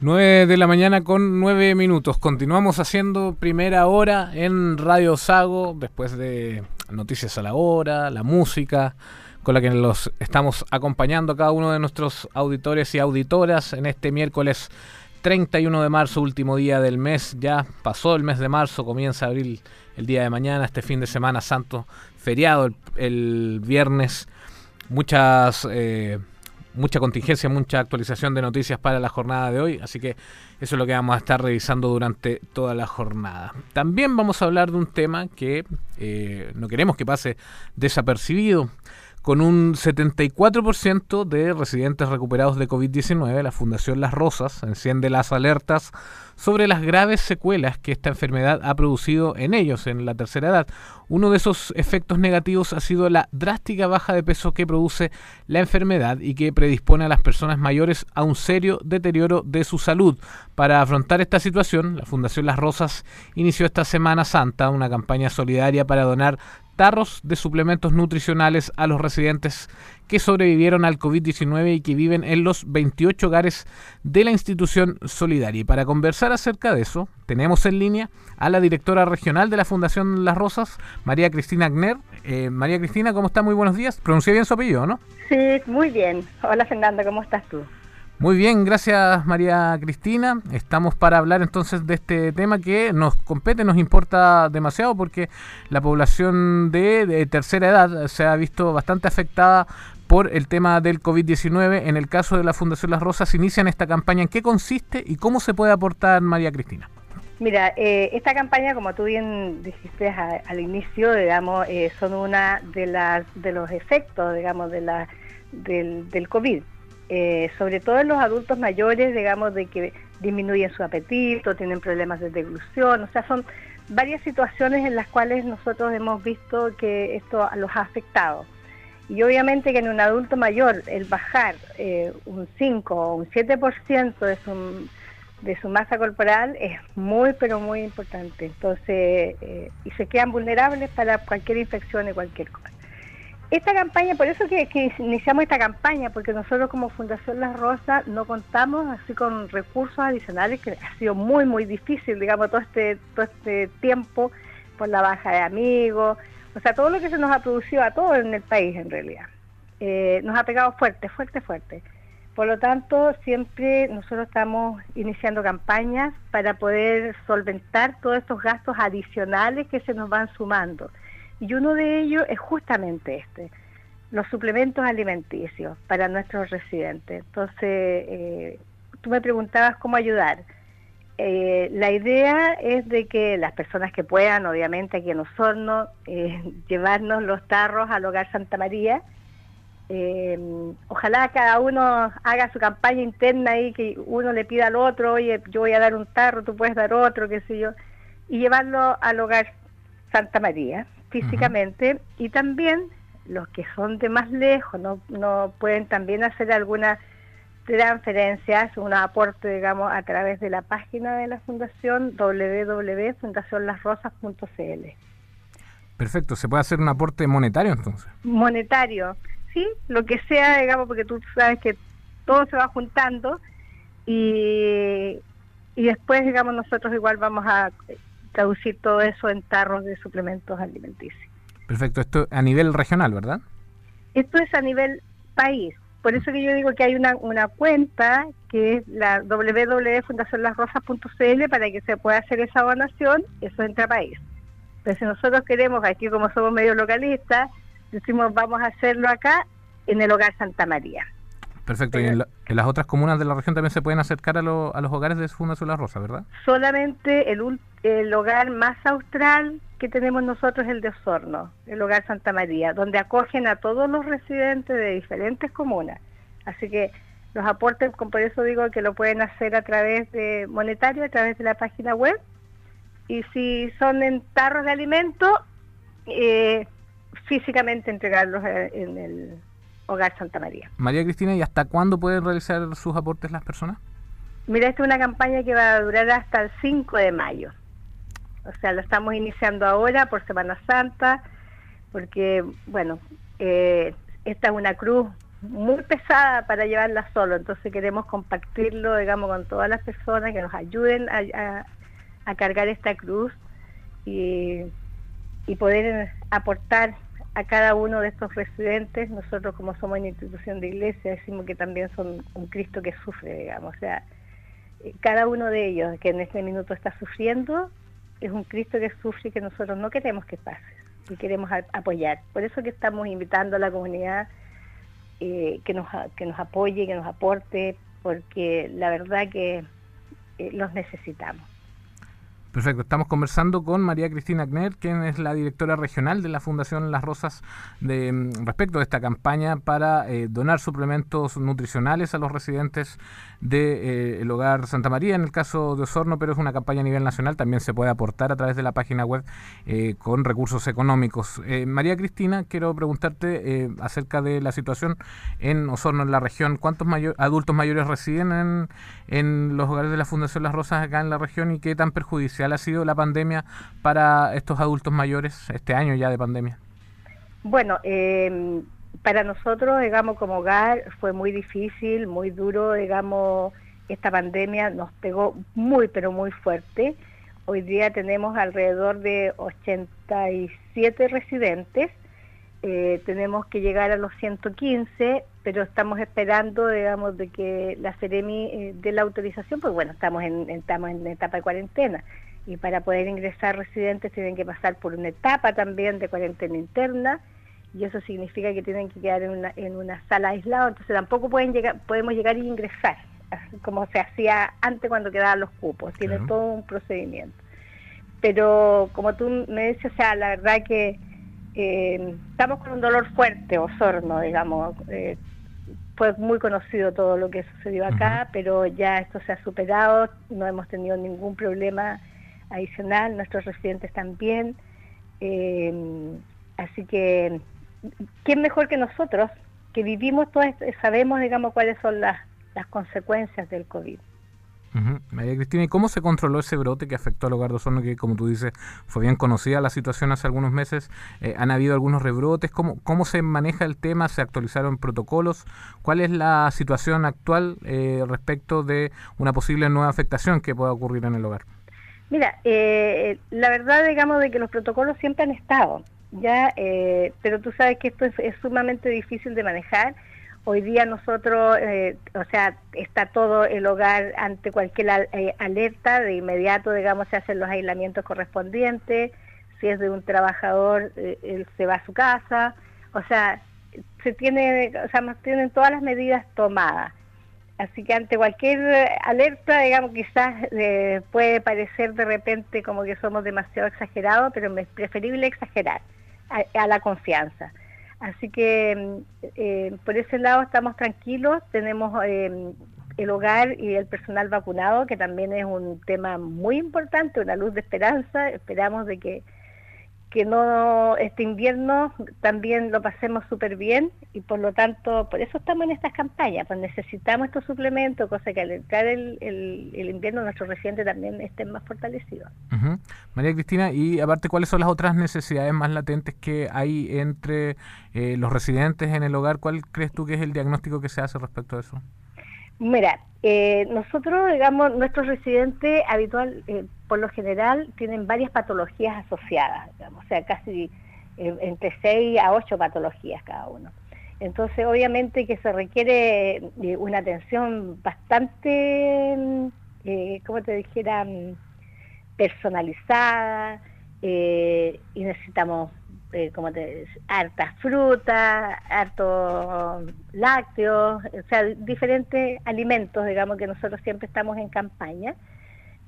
9 de la mañana con 9 minutos. Continuamos haciendo primera hora en Radio Sago, después de Noticias a la Hora, la música, con la que los estamos acompañando a cada uno de nuestros auditores y auditoras en este miércoles 31 de marzo, último día del mes. Ya pasó el mes de marzo, comienza abril el día de mañana, este fin de semana santo, feriado el, viernes. Muchas. Eh, mucha contingencia, mucha actualización de noticias para la jornada de hoy, así que eso es lo que vamos a estar revisando durante toda la jornada. También vamos a hablar de un tema que eh, no queremos que pase desapercibido. Con un 74% de residentes recuperados de COVID-19, la Fundación Las Rosas enciende las alertas sobre las graves secuelas que esta enfermedad ha producido en ellos en la tercera edad. Uno de esos efectos negativos ha sido la drástica baja de peso que produce la enfermedad y que predispone a las personas mayores a un serio deterioro de su salud. Para afrontar esta situación, la Fundación Las Rosas inició esta Semana Santa una campaña solidaria para donar tarros de suplementos nutricionales a los residentes que sobrevivieron al COVID-19 y que viven en los 28 hogares de la institución solidaria. Y para conversar acerca de eso, tenemos en línea a la directora regional de la Fundación Las Rosas, María Cristina Agner. Eh, María Cristina, ¿cómo está? Muy buenos días. Pronuncié bien su apellido, ¿no? Sí, muy bien. Hola Fernando, ¿cómo estás tú? Muy bien, gracias María Cristina. Estamos para hablar entonces de este tema que nos compete, nos importa demasiado porque la población de, tercera edad se ha visto bastante afectada por el tema del COVID-19. En el caso de la Fundación Las Rosas, inician esta campaña. ¿En qué consiste y cómo se puede aportar, María Cristina? Mira, eh, esta campaña, como tú bien dijiste al inicio, digamos, eh, son una de las de los efectos, digamos, de la del, del COVID. Eh, sobre todo en los adultos mayores, digamos, de que disminuyen su apetito, tienen problemas de deglución, o sea, son varias situaciones en las cuales nosotros hemos visto que esto los ha afectado. Y obviamente que en un adulto mayor el bajar eh, un 5 o un 7% de su, de su masa corporal es muy, pero muy importante. Entonces, eh, y se quedan vulnerables para cualquier infección y cualquier cosa. Esta campaña, por eso que, iniciamos esta campaña, porque nosotros como Fundación Las Rosas no contamos así con recursos adicionales, que ha sido muy, muy difícil, digamos, todo este, todo este tiempo por la baja de amigos, o sea, todo lo que se nos ha producido a todos en el país en realidad. Eh, nos ha pegado fuerte, fuerte, fuerte. Por lo tanto, siempre nosotros estamos iniciando campañas para poder solventar todos estos gastos adicionales que se nos van sumando. Y uno de ellos es justamente este, los suplementos alimenticios para nuestros residentes. Entonces, eh, tú me preguntabas cómo ayudar. Eh, la idea es de que las personas que puedan, obviamente aquí en Osorno, eh, llevarnos los tarros al Hogar Santa María. ojalá cada uno haga su campaña interna y que uno le pida al otro, oye, yo voy a dar un tarro, tú puedes dar otro, qué sé yo, y llevarlo al Hogar Santa María físicamente y también los que son de más lejos no, no pueden también hacer algunas transferencias, un aporte, digamos, a través de la página de la fundación www.fundacionlasrosas.cl. Perfecto, ¿se puede hacer un aporte monetario entonces? Monetario, sí, lo que sea, digamos, porque tú sabes que todo se va juntando y, y después, digamos, nosotros igual vamos a traducir todo eso en tarros de suplementos alimenticios. Perfecto, esto a nivel regional, ¿verdad? Esto es a nivel país. Por eso que yo digo que hay una, una cuenta que es la www.fundacionlasrosas.cl para que se pueda hacer esa donación, eso entra país. Pero si nosotros queremos, aquí como somos medio localistas, decimos vamos a hacerlo acá en el hogar Santa María. Perfecto. ¿Y en, las otras comunas de la región también se pueden acercar a, a los hogares de Fundación La Rosa, verdad? Solamente el, el hogar más austral que tenemos nosotros es el de Osorno, el hogar Santa María, donde acogen a todos los residentes de diferentes comunas. Así que los aportes, por eso digo que lo pueden hacer a través de monetario, a través de la página web. Y si son en tarros de alimento, eh, físicamente entregarlos en el Hogar Santa María. María Cristina, ¿y hasta cuándo pueden realizar sus aportes las personas? Mira, esta es una campaña que va a durar hasta el 5 de mayo. O sea, lo estamos iniciando ahora por Semana Santa, porque, bueno, eh, esta es una cruz muy pesada para llevarla solo, entonces queremos compartirlo, digamos, con todas las personas que nos ayuden a, cargar esta cruz y, y, poder aportar a cada uno de estos residentes. Nosotros, como somos una institución de iglesia, decimos que también son un Cristo que sufre, digamos, o sea, eh, cada uno de ellos que en este minuto está sufriendo es un Cristo que sufre y que nosotros no queremos que pase y queremos apoyar. Por eso que estamos invitando a la comunidad eh, que, nos, que nos apoye, que nos aporte, porque la verdad que eh, los necesitamos. Perfecto, estamos conversando con María Cristina Agner, quien es la directora regional de la Fundación Las Rosas de mm, respecto a esta campaña para eh, donar suplementos nutricionales a los residentes del eh, hogar Santa María, en el caso de Osorno, pero es una campaña a nivel nacional, también se puede aportar a través de la página web eh, con recursos económicos. María Cristina, quiero preguntarte acerca de la situación en Osorno, en la región. ¿Cuántos adultos mayores residen en, en los hogares de la Fundación Las Rosas acá en la región y qué tan perjudicial ha sido la pandemia para estos adultos mayores, este año ya de pandemia? Bueno, eh, para nosotros, digamos, como hogar fue muy difícil, muy duro, digamos, esta pandemia nos pegó muy, pero muy fuerte. Hoy día tenemos alrededor de 87 residentes, eh, tenemos que llegar a los 115, pero estamos esperando, digamos, de que la Ceremi eh, dé la autorización, pues bueno, estamos en, estamos en etapa de cuarentena y para poder ingresar residentes tienen que pasar por una etapa también de cuarentena interna y eso significa que tienen que quedar en una, en una sala aislada, entonces tampoco pueden llegar, podemos llegar y ingresar, como se hacía antes cuando quedaban los cupos, tiene todo un procedimiento. Pero como tú me dices, o sea, la verdad que eh, estamos con un dolor fuerte, Osorno, digamos, eh, fue muy conocido todo lo que sucedió acá, pero ya esto se ha superado, no hemos tenido ningún problema adicional, nuestros residentes también. Eh, así que, ¿quién mejor que nosotros, que vivimos todo esto, sabemos, digamos, cuáles son las, las consecuencias del COVID? María Cristina, ¿y cómo se controló ese brote que afectó al hogar de Osorno, que como tú dices, fue bien conocida la situación hace algunos meses? Eh, ¿Han habido algunos rebrotes? ¿Cómo, ¿Cómo se maneja el tema? ¿Se actualizaron protocolos? ¿Cuál es la situación actual eh, respecto de una posible nueva afectación que pueda ocurrir en el hogar? Mira, eh, la verdad, digamos, de que los protocolos siempre han estado, ya, eh, pero tú sabes que esto es, sumamente difícil de manejar. Hoy día nosotros, eh, o sea, está todo el hogar ante cualquier alerta, de inmediato, digamos, se hacen los aislamientos correspondientes. Si es de un trabajador, él se va a su casa. O sea, se tiene, o sea, tienen todas las medidas tomadas. Así que ante cualquier alerta, digamos, quizás eh, puede parecer de repente como que somos demasiado exagerados, pero es preferible exagerar a, la confianza. Así que mm, eh, por ese lado estamos tranquilos, tenemos eh, el hogar y el personal vacunado, que también es un tema muy importante, una luz de esperanza. Esperamos de que que no este invierno también lo pasemos súper bien y por lo tanto, por eso estamos en estas campañas, pues necesitamos estos suplementos, cosa que al entrar el, el, invierno nuestros residentes también estén más fortalecidos. María Cristina, y aparte, ¿cuáles son las otras necesidades más latentes que hay entre eh, los residentes en el hogar? ¿Cuál crees tú que es el diagnóstico que se hace respecto a eso? Mira, eh, nosotros, digamos, nuestros residentes habitual, eh, por lo general, tienen varias patologías asociadas, digamos, o sea, casi eh, entre 6 a 8 patologías cada uno. Entonces, obviamente que se requiere una atención bastante, eh, como te dijera, personalizada, y necesitamos eh, como te hartas frutas, hartos lácteos, o sea, diferentes alimentos, digamos, que nosotros siempre estamos en campaña.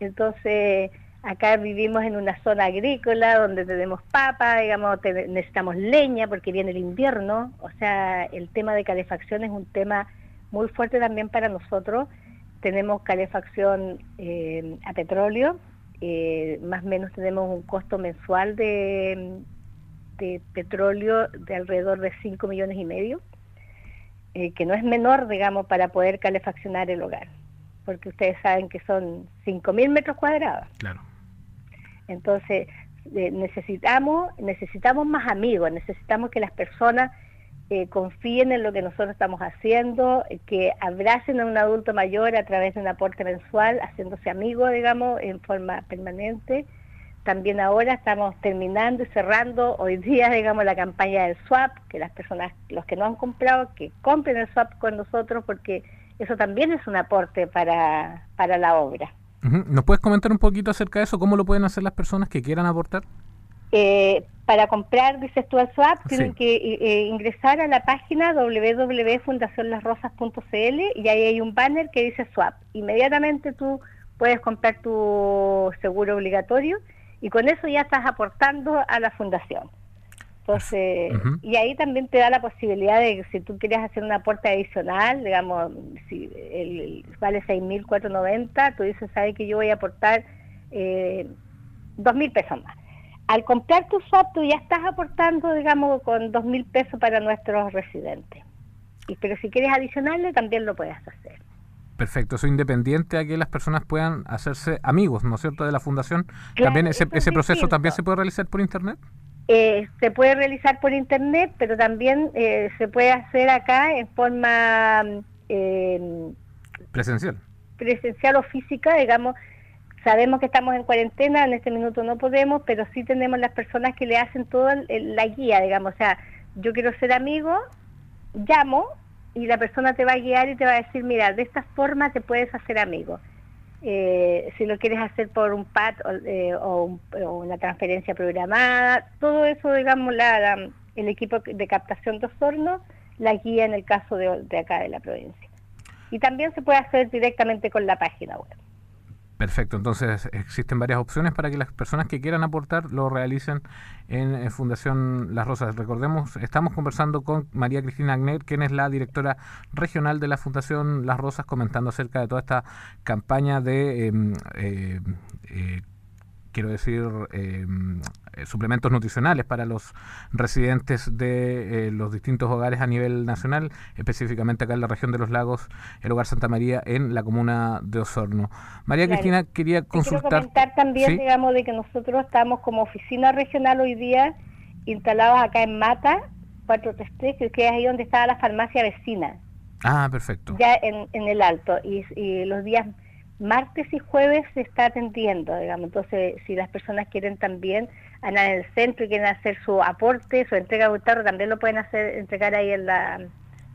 Entonces, acá vivimos en una zona agrícola donde tenemos papa, digamos, necesitamos leña porque viene el invierno, o sea, el tema de calefacción es un tema muy fuerte también para nosotros. Tenemos calefacción eh, a petróleo, eh, más o menos tenemos un costo mensual de petróleo de alrededor de 5 millones y medio, eh, que no es menor, digamos, para poder calefaccionar el hogar, porque ustedes saben que son 5 mil metros cuadrados. Claro. Entonces, eh, necesitamos, necesitamos más amigos, necesitamos que las personas eh, confíen en lo que nosotros estamos haciendo, que abracen a un adulto mayor a través de un aporte mensual, haciéndose amigo, digamos, en forma permanente. También ahora estamos terminando y cerrando hoy día, digamos, la campaña del swap, que las personas, los que no han comprado, que compren el swap con nosotros, porque eso también es un aporte para, para la obra. ¿Nos puedes comentar un poquito acerca de eso? ¿Cómo lo pueden hacer las personas que quieran aportar? Eh, para comprar, dices tú, al swap, tienen que eh, eh, ingresar a la página www.fundacionlasrosas.cl y ahí hay un banner que dice swap. Inmediatamente tú puedes comprar tu seguro obligatorio y con eso ya estás aportando a la fundación. Entonces, y ahí también te da la posibilidad de que si tú quieres hacer un aporte adicional, digamos, si el, vale 6.490, tú dices, ¿sabes que yo voy a aportar eh, 2.000 pesos más? al comprar tu swap tú ya estás aportando, digamos, con dos mil pesos para nuestros residentes. Y, pero si quieres adicionarle, también lo puedes hacer. Perfecto, eso independiente a que las personas puedan hacerse amigos, ¿no es cierto?, de la fundación. ¿También ese, ese proceso también se puede realizar por Internet? Eh, se puede realizar por Internet, pero también eh, se puede hacer acá en forma... Eh, presencial. Presencial o física, digamos, Sabemos que estamos en cuarentena, en este minuto no podemos, pero sí tenemos las personas que le hacen toda la guía, digamos. O sea, yo quiero ser amigo, llamo y la persona te va a guiar y te va a decir, mira, de esta forma te puedes hacer amigo. Eh, si lo quieres hacer por un PAT eh, o, una transferencia programada, todo eso, digamos, el equipo de captación de Osorno la guía en el caso de, de acá de la provincia. Y también se puede hacer directamente con la página web. Perfecto, entonces existen varias opciones para que las personas que quieran aportar lo realicen en, Fundación Las Rosas. Recordemos, estamos conversando con María Cristina Agner, quien es la directora regional de la Fundación Las Rosas, comentando acerca de toda esta campaña de em, eh, eh, quiero decir, eh, suplementos nutricionales para los residentes de eh, los distintos hogares a nivel nacional, específicamente acá en la región de los lagos, el Hogar Santa María, en la comuna de Osorno. María Cristina, quería consultar... Quiero comentar también, digamos, de que nosotros estamos como oficina regional hoy día instalados acá en Mata, 433, que es ahí donde estaba la farmacia vecina. Ah, perfecto. Ya en, en el alto. Y, y los días martes y jueves se está atendiendo, digamos. Entonces, si las personas quieren también en el centro y quieren hacer su aporte, su entrega de también lo pueden hacer entregar ahí en la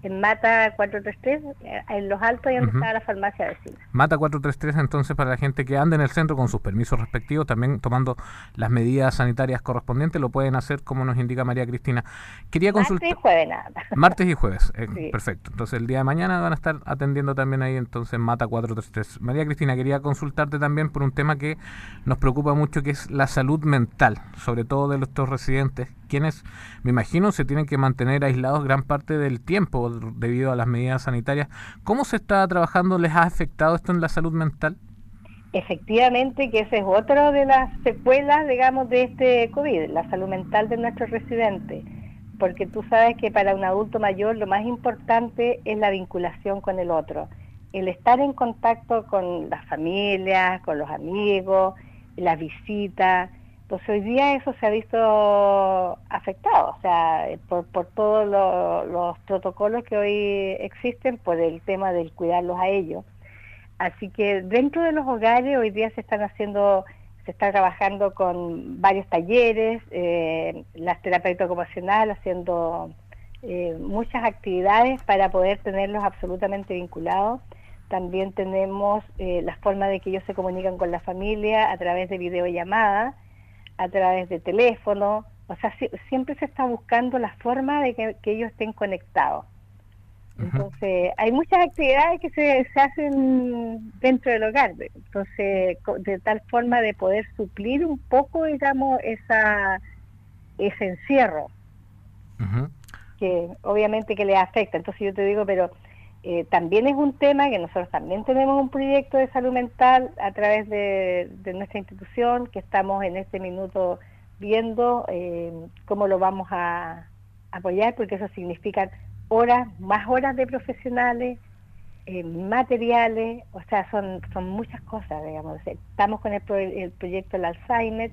en Mata 433, eh, en Los Altos, y donde está la farmacia vecina. Mata 433, entonces, para la gente que ande en el centro con sus permisos respectivos, también tomando las medidas sanitarias correspondientes, lo pueden hacer como nos indica María Cristina. Quería consultar. Martes y jueves, nada. Martes y jueves, eh, perfecto. Entonces, el día de mañana van a estar atendiendo también ahí, entonces, Mata 433. María Cristina, quería consultarte también por un tema que nos preocupa mucho, que es la salud mental, sobre todo de nuestros residentes, quienes, me imagino, se tienen que mantener aislados gran parte del tiempo debido a las medidas sanitarias. ¿Cómo se está trabajando? ¿Les ha afectado esto en la salud mental? Efectivamente, que esa es otra de las secuelas, digamos, de este COVID, la salud mental de nuestros residentes. Porque tú sabes que para un adulto mayor lo más importante es la vinculación con el otro. El estar en contacto con las familias, con los amigos, las visitas, entonces hoy día eso se ha visto afectado, o sea, por, por todos los protocolos que hoy existen, por el tema del cuidarlos a ellos. Así que dentro de los hogares hoy día se están haciendo, se está trabajando con varios talleres, eh, las terapeutas ocupacionales haciendo eh, muchas actividades para poder tenerlos absolutamente vinculados. También tenemos eh, la forma de que ellos se comunican con la familia a través de videollamadas a través de teléfono, o sea, siempre se está buscando la forma de que, ellos estén conectados. Entonces, hay muchas actividades que se, se, hacen dentro del hogar, entonces, de tal forma de poder suplir un poco, digamos, esa ese encierro, que obviamente que le afecta. Entonces yo te digo, pero eh, también es un tema que nosotros también tenemos un proyecto de salud mental a través de, nuestra institución que estamos en este minuto viendo eh, cómo lo vamos a apoyar porque eso significa horas, más horas de profesionales, eh, materiales, o sea, son, muchas cosas, digamos. Estamos con el, el proyecto del Alzheimer,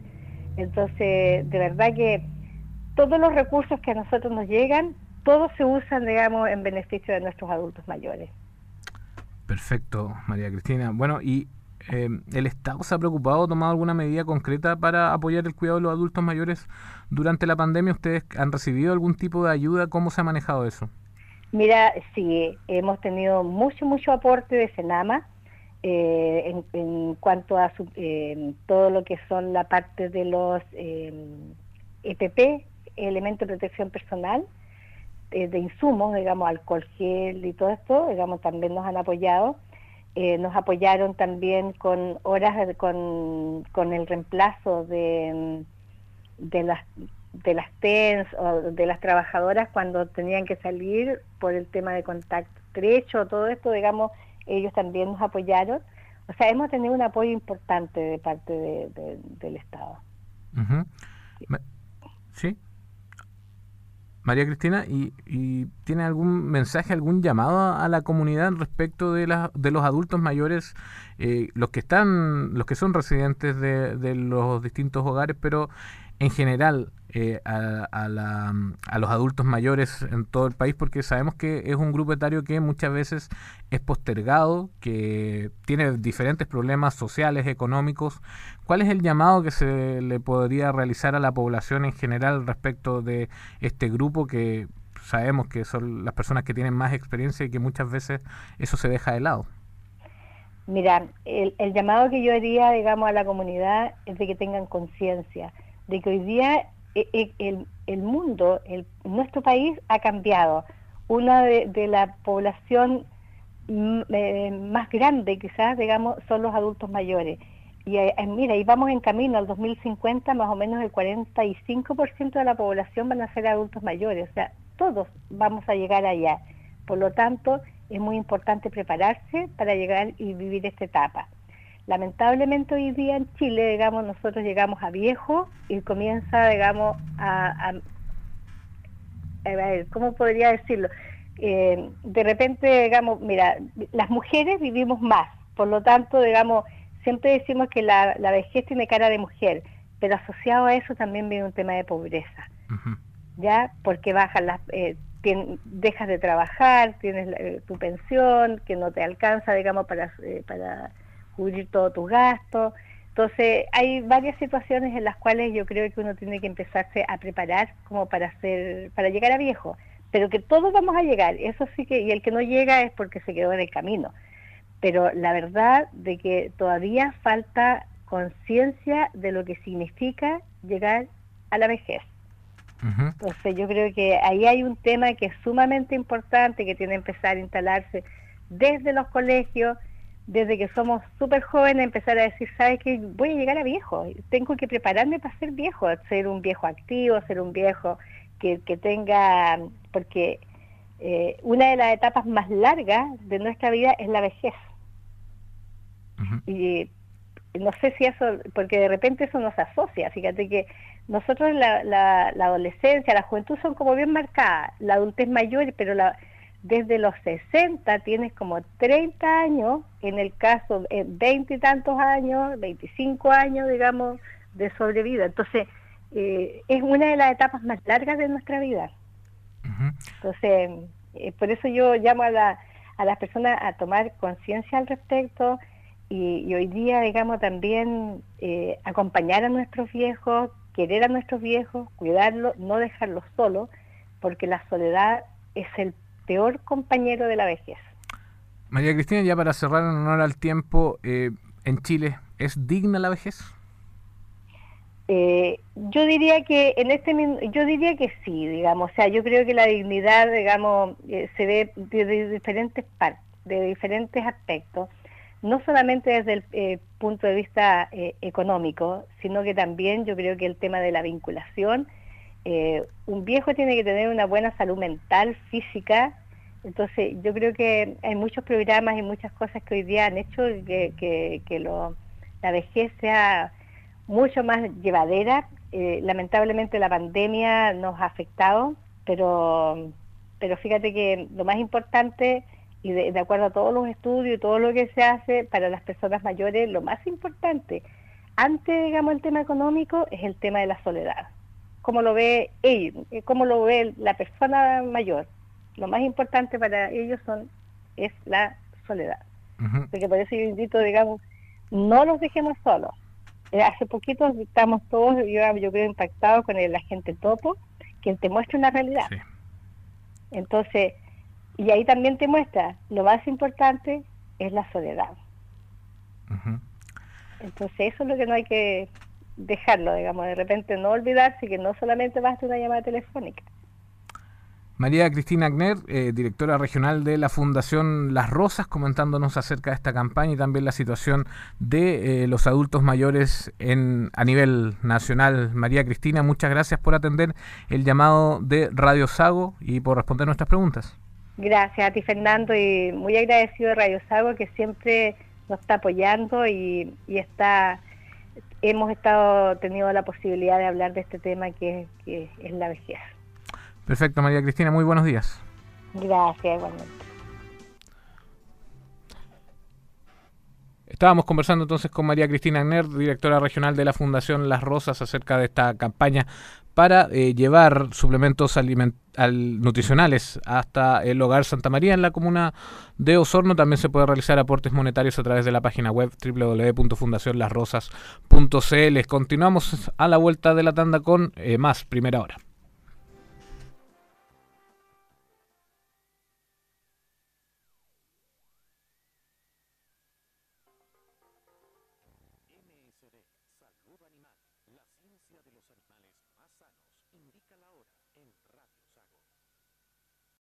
entonces de verdad que todos los recursos que a nosotros nos llegan todos se usan, digamos, en beneficio de nuestros adultos mayores. Perfecto, María Cristina. Bueno, y eh, ¿el Estado se ha preocupado, tomado alguna medida concreta para apoyar el cuidado de los adultos mayores durante la pandemia? ¿Ustedes han recibido algún tipo de ayuda? ¿Cómo se ha manejado eso? Mira, sí, hemos tenido mucho, mucho aporte de Senama eh, en, cuanto a eh, todo lo que son la parte de los EPP, e elementos de protección personal, de insumos, digamos, alcohol gel y todo esto, digamos, también nos han apoyado. Eh, nos apoyaron también con horas con, con el reemplazo de, de las de las TENS o de las trabajadoras cuando tenían que salir por el tema de contacto estrecho, todo esto, digamos, ellos también nos apoyaron. O sea, hemos tenido un apoyo importante de parte de, del Estado. Sí. María Cristina, ¿y, ¿y, tiene algún mensaje, algún llamado a la comunidad respecto de, la, de los adultos mayores, eh, los que están, los que son residentes de, de los distintos hogares, pero en general eh, a, a, los adultos mayores en todo el país, porque sabemos que es un grupo etario que muchas veces es postergado, que tiene diferentes problemas sociales, económicos. ¿Cuál es el llamado que se le podría realizar a la población en general respecto de este grupo que sabemos que son las personas que tienen más experiencia y que muchas veces eso se deja de lado? Mira, el, el llamado que yo haría, digamos, a la comunidad es de que tengan conciencia de que hoy día el, el mundo, el, nuestro país ha cambiado. Una de, la población mm, eh, más grande, quizás, digamos, son los adultos mayores. Y mira, y vamos en camino al 2050, más o menos el 45% de la población van a ser adultos mayores. O sea, todos vamos a llegar allá. Por lo tanto, es muy importante prepararse para llegar y vivir esta etapa. Lamentablemente hoy día en Chile, digamos, nosotros llegamos a viejo y comienza, digamos, a, a, ver, ¿cómo podría decirlo? Eh, de repente, digamos, mira, las mujeres vivimos más, por lo tanto, digamos, siempre decimos que la, la vejez tiene cara de mujer, pero asociado a eso también viene un tema de pobreza, ¿ya? Porque bajan las... Eh, dejas de trabajar, tienes eh, tu pensión que no te alcanza, digamos, para, para cubrir todos tus gastos. Entonces, hay varias situaciones en las cuales yo creo que uno tiene que empezarse a preparar como para hacer, para llegar a viejo, pero que todos vamos a llegar, eso sí que, y el que no llega es porque se quedó en el camino. Pero la verdad de que todavía falta conciencia de lo que significa llegar a la vejez. Entonces yo creo que ahí hay un tema que es sumamente importante, que tiene que empezar a instalarse desde los colegios, desde que somos súper jóvenes empezar a decir, ¿sabes qué? Voy a llegar a viejo, tengo que prepararme para ser viejo, ser un viejo activo, ser un viejo que, que tenga, porque eh, una de las etapas más largas de nuestra vida es la vejez. Y no sé si eso, porque de repente eso nos asocia, fíjate que nosotros la, la, la adolescencia, la juventud son como bien marcadas, la adultez mayor, pero la desde los 60 tienes como 30 años, en el caso, eh, 20 y tantos años, 25 años, digamos, de sobrevida. Entonces, eh, es una de las etapas más largas de nuestra vida. Entonces, eh, por eso yo llamo a, la, a las personas a tomar conciencia al respecto y, hoy día, digamos, también eh, acompañar a nuestros viejos, querer a nuestros viejos, cuidarlos, no dejarlos solos, porque la soledad es el peor compañero de la vejez. María Cristina, ya para cerrar en honor al tiempo, eh, en Chile, ¿es digna la vejez? Eh, yo diría que en este yo diría que sí, digamos, o sea, yo creo que la dignidad, digamos, eh, se ve de, diferentes partes, de diferentes aspectos, no solamente desde el punto de vista económico, sino que también yo creo que el tema de la vinculación eh, un viejo tiene que tener una buena salud mental, física. Entonces, yo creo que hay muchos programas y muchas cosas que hoy día han hecho que, lo, la vejez sea mucho más llevadera. Eh, lamentablemente la pandemia nos ha afectado, pero, pero fíjate que lo más importante, y de, de acuerdo a todos los estudios y todo lo que se hace para las personas mayores, lo más importante, antes, digamos, el tema económico, es el tema de la soledad cómo lo ve ellos, eh, cómo lo ve la persona mayor. Lo más importante para ellos son es la soledad. Porque por eso yo invito, digamos, no los dejemos solos. Eh, hace poquito estamos todos, yo, yo creo, impactados con el agente topo, quien te muestra una realidad. Entonces, y ahí también te muestra, lo más importante es la soledad. Entonces, eso es lo que no hay que dejarlo, digamos, de repente no olvidarse que no solamente basta una llamada telefónica. María Cristina Agner, eh, directora regional de la Fundación Las Rosas, comentándonos acerca de esta campaña y también la situación de eh, los adultos mayores en, a nivel nacional. María Cristina, muchas gracias por atender el llamado de Radio Sago y por responder nuestras preguntas. Gracias a ti, Fernando, y muy agradecido de Radio Sago que siempre nos está apoyando y, está hemos estado teniendo la posibilidad de hablar de este tema que, que es la vejez. Perfecto, María Cristina, muy buenos días. Gracias, igualmente. Estábamos conversando entonces con María Cristina Agner, directora regional de la Fundación Las Rosas, acerca de esta campaña para eh, llevar suplementos nutricionales hasta el hogar Santa María en la comuna de Osorno. También se puede realizar aportes monetarios a través de la página web www.fundacionlasrosas.cl. Continuamos a la vuelta de la tanda con eh, más primera hora.